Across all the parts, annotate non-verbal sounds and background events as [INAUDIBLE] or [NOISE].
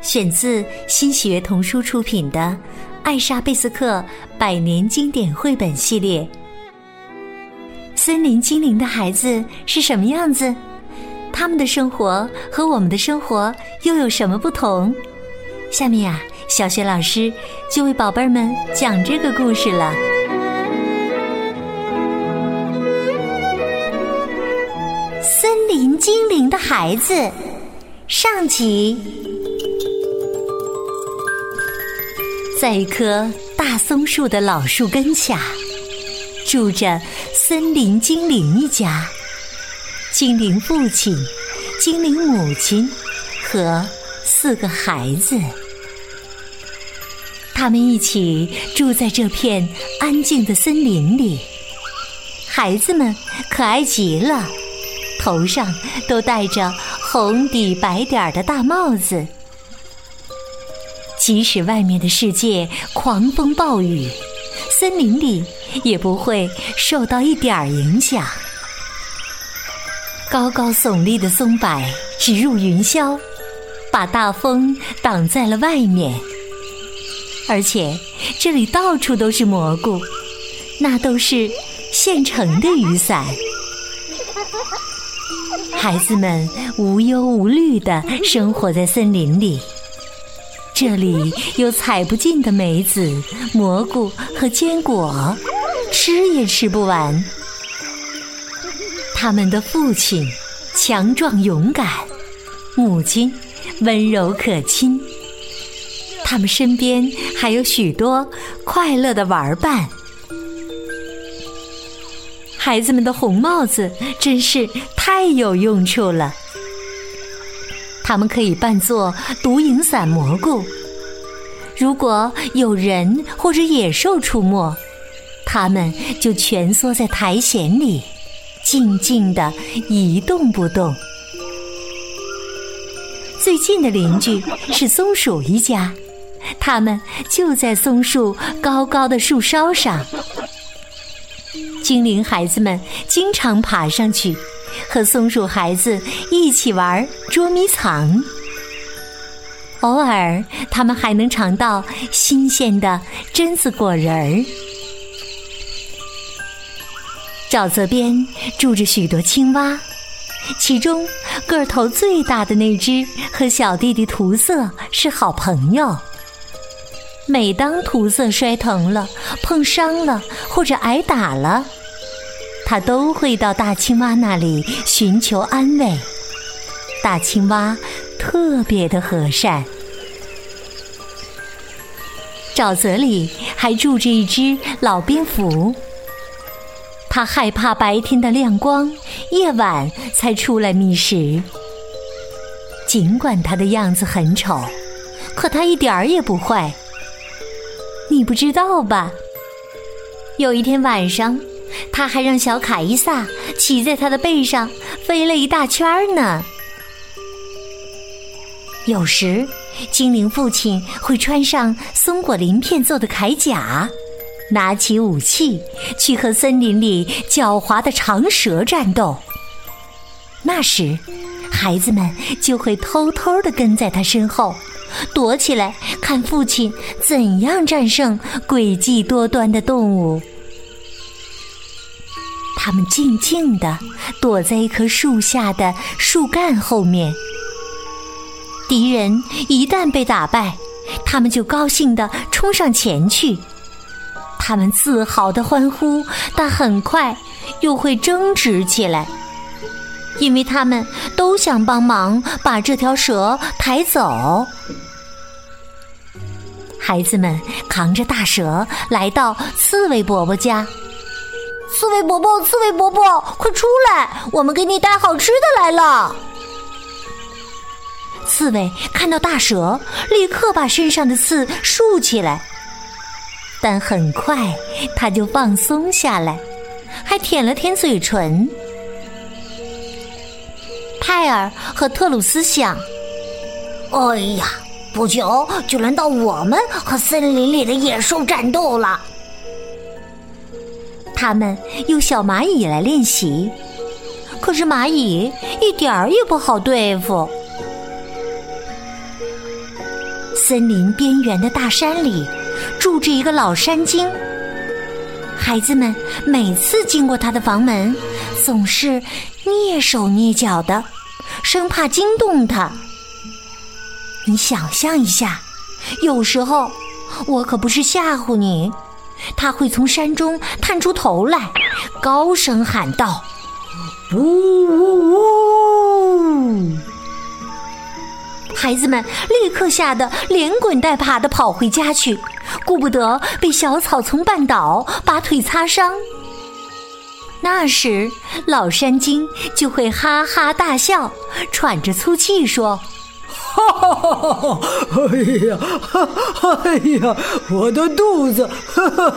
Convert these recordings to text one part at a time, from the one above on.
选自新喜悦童书出品的《艾莎贝斯克百年经典绘本系列》。森林精灵的孩子是什么样子？他们的生活和我们的生活又有什么不同？下面呀，小雪老师就为宝贝们讲这个故事了。森林精灵的孩子上集，在一棵大松树的老树根下。住着森林精灵一家，精灵父亲、精灵母亲和四个孩子，他们一起住在这片安静的森林里。孩子们可爱极了，头上都戴着红底白点的大帽子，即使外面的世界狂风暴雨。森林里也不会受到一点儿影响。高高耸立的松柏直入云霄，把大风挡在了外面。而且这里到处都是蘑菇，那都是现成的雨伞。孩子们无忧无虑的生活在森林里。这里有采不尽的梅子、蘑菇和坚果，吃也吃不完。他们的父亲强壮勇敢，母亲温柔可亲。他们身边还有许多快乐的玩伴。孩子们的红帽子真是太有用处了。它们可以扮作毒影伞蘑菇。如果有人或者野兽出没，它们就蜷缩在苔藓里，静静的一动不动。最近的邻居是松鼠一家，他们就在松树高高的树梢上。精灵孩子们经常爬上去。和松鼠孩子一起玩捉迷藏，偶尔他们还能尝到新鲜的榛子果仁儿。沼泽边住着许多青蛙，其中个头最大的那只和小弟弟涂色是好朋友。每当涂色摔疼了、碰伤了或者挨打了，他都会到大青蛙那里寻求安慰。大青蛙特别的和善。沼泽里还住着一只老蝙蝠，它害怕白天的亮光，夜晚才出来觅食。尽管它的样子很丑，可它一点儿也不坏。你不知道吧？有一天晚上。他还让小卡伊萨骑在他的背上飞了一大圈呢。有时，精灵父亲会穿上松果鳞片做的铠甲，拿起武器去和森林里狡猾的长蛇战斗。那时，孩子们就会偷偷的跟在他身后，躲起来看父亲怎样战胜诡计多端的动物。他们静静地躲在一棵树下的树干后面。敌人一旦被打败，他们就高兴地冲上前去。他们自豪地欢呼，但很快又会争执起来，因为他们都想帮忙把这条蛇抬走。孩子们扛着大蛇来到刺猬伯伯家。刺猬伯伯，刺猬伯伯，快出来！我们给你带好吃的来了。刺猬看到大蛇，立刻把身上的刺竖起来，但很快它就放松下来，还舔了舔嘴唇。泰尔和特鲁斯想：“哎呀，不久就轮到我们和森林里的野兽战斗了。”他们用小蚂蚁来练习，可是蚂蚁一点儿也不好对付。森林边缘的大山里住着一个老山精，孩子们每次经过他的房门，总是蹑手蹑脚的。生怕惊动他。你想象一下，有时候我可不是吓唬你，他会从山中探出头来，高声喊道：“呜呜呜！”孩子们立刻吓得连滚带爬的跑回家去，顾不得被小草丛绊倒，把腿擦伤。那时，老山精就会哈哈大笑，喘着粗气说：“哈哈哈哈！哎呀，哎呀，我的肚子哈 [LAUGHS] 哈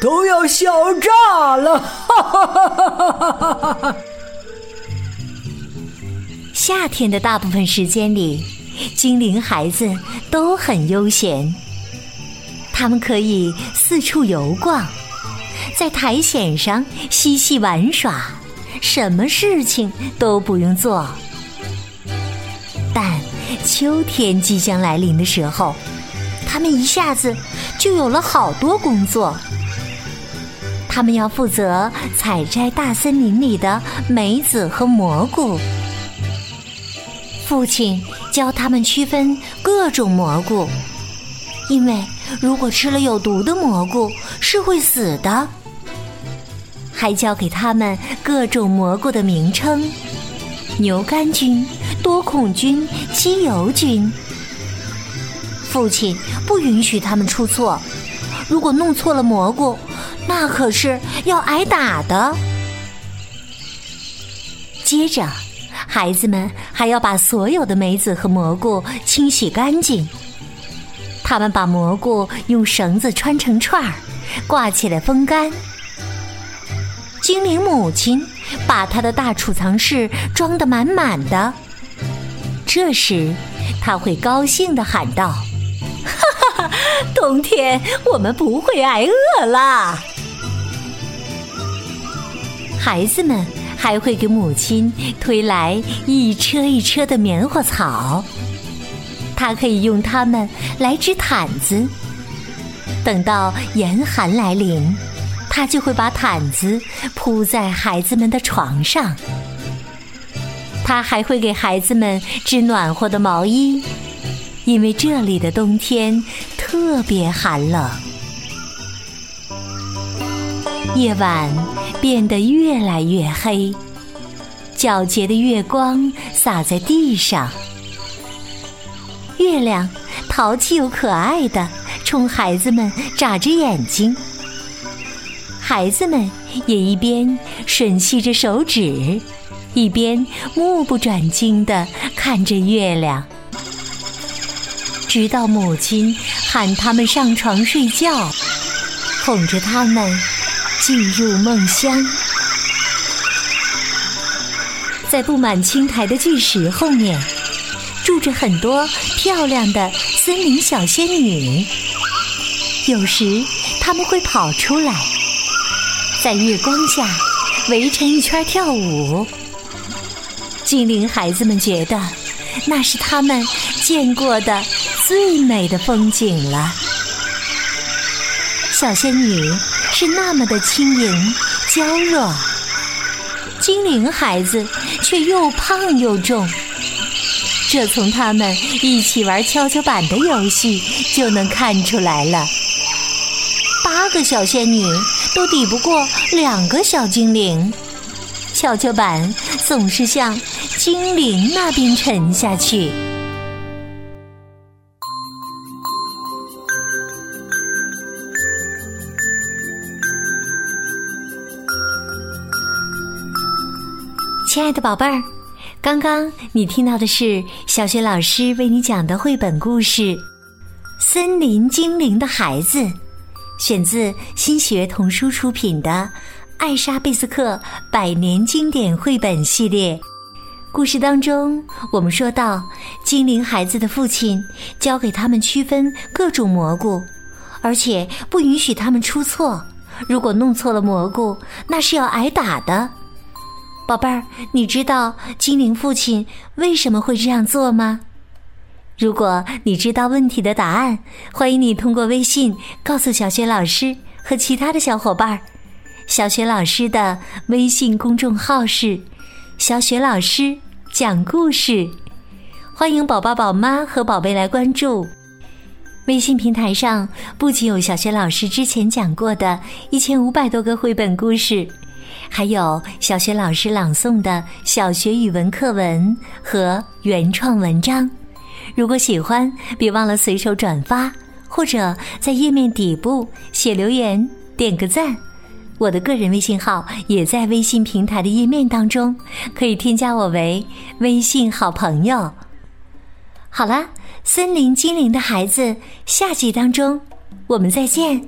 都要笑炸了！”哈哈哈哈哈！夏天的大部分时间里，精灵孩子都很悠闲，他们可以四处游逛。在苔藓上嬉戏玩耍，什么事情都不用做。秋天即将来临的时候，他们一下子就有了好多工作。他们要负责采摘大森林里的梅子和蘑菇。父亲教他们区分各种蘑菇，因为如果吃了有毒的蘑菇是会死的。还教给他们各种蘑菇的名称：牛肝菌、多孔菌、鸡油菌。父亲不允许他们出错，如果弄错了蘑菇，那可是要挨打的。接着，孩子们还要把所有的梅子和蘑菇清洗干净。他们把蘑菇用绳子穿成串儿，挂起来风干。精灵母亲把她的大储藏室装得满满的。这时，他会高兴地喊道：“哈哈哈，冬天我们不会挨饿啦！”孩子们还会给母亲推来一车一车的棉花草，他可以用它们来织毯子。等到严寒来临。他就会把毯子铺在孩子们的床上，他还会给孩子们织暖和的毛衣，因为这里的冬天特别寒冷。夜晚变得越来越黑，皎洁的月光洒在地上，月亮淘气又可爱的冲孩子们眨着眼睛。孩子们也一边吮吸着手指，一边目不转睛地看着月亮，直到母亲喊他们上床睡觉，哄着他们进入梦乡。在布满青苔的巨石后面，住着很多漂亮的森林小仙女，有时他们会跑出来。在月光下围成一圈跳舞，精灵孩子们觉得那是他们见过的最美的风景了。小仙女是那么的轻盈娇弱，精灵孩子却又胖又重，这从他们一起玩跷跷板的游戏就能看出来了。八个小仙女。都抵不过两个小精灵，跷跷板总是向精灵那边沉下去。亲爱的宝贝儿，刚刚你听到的是小学老师为你讲的绘本故事《森林精灵的孩子》，选自新学童书出品的《艾莎贝斯克百年经典绘本系列》。故事当中，我们说到，精灵孩子的父亲教给他们区分各种蘑菇，而且不允许他们出错。如果弄错了蘑菇，那是要挨打的。宝贝儿，你知道精灵父亲为什么会这样做吗？如果你知道问题的答案，欢迎你通过微信告诉小雪老师和其他的小伙伴儿。小雪老师的微信公众号是“小雪老师讲故事”，欢迎宝宝、宝妈和宝贝来关注。微信平台上不仅有小雪老师之前讲过的一千五百多个绘本故事。还有小学老师朗诵的小学语文课文和原创文章。如果喜欢，别忘了随手转发，或者在页面底部写留言，点个赞。我的个人微信号也在微信平台的页面当中，可以添加我为微信好朋友。好了，森林精灵的孩子，下集当中我们再见。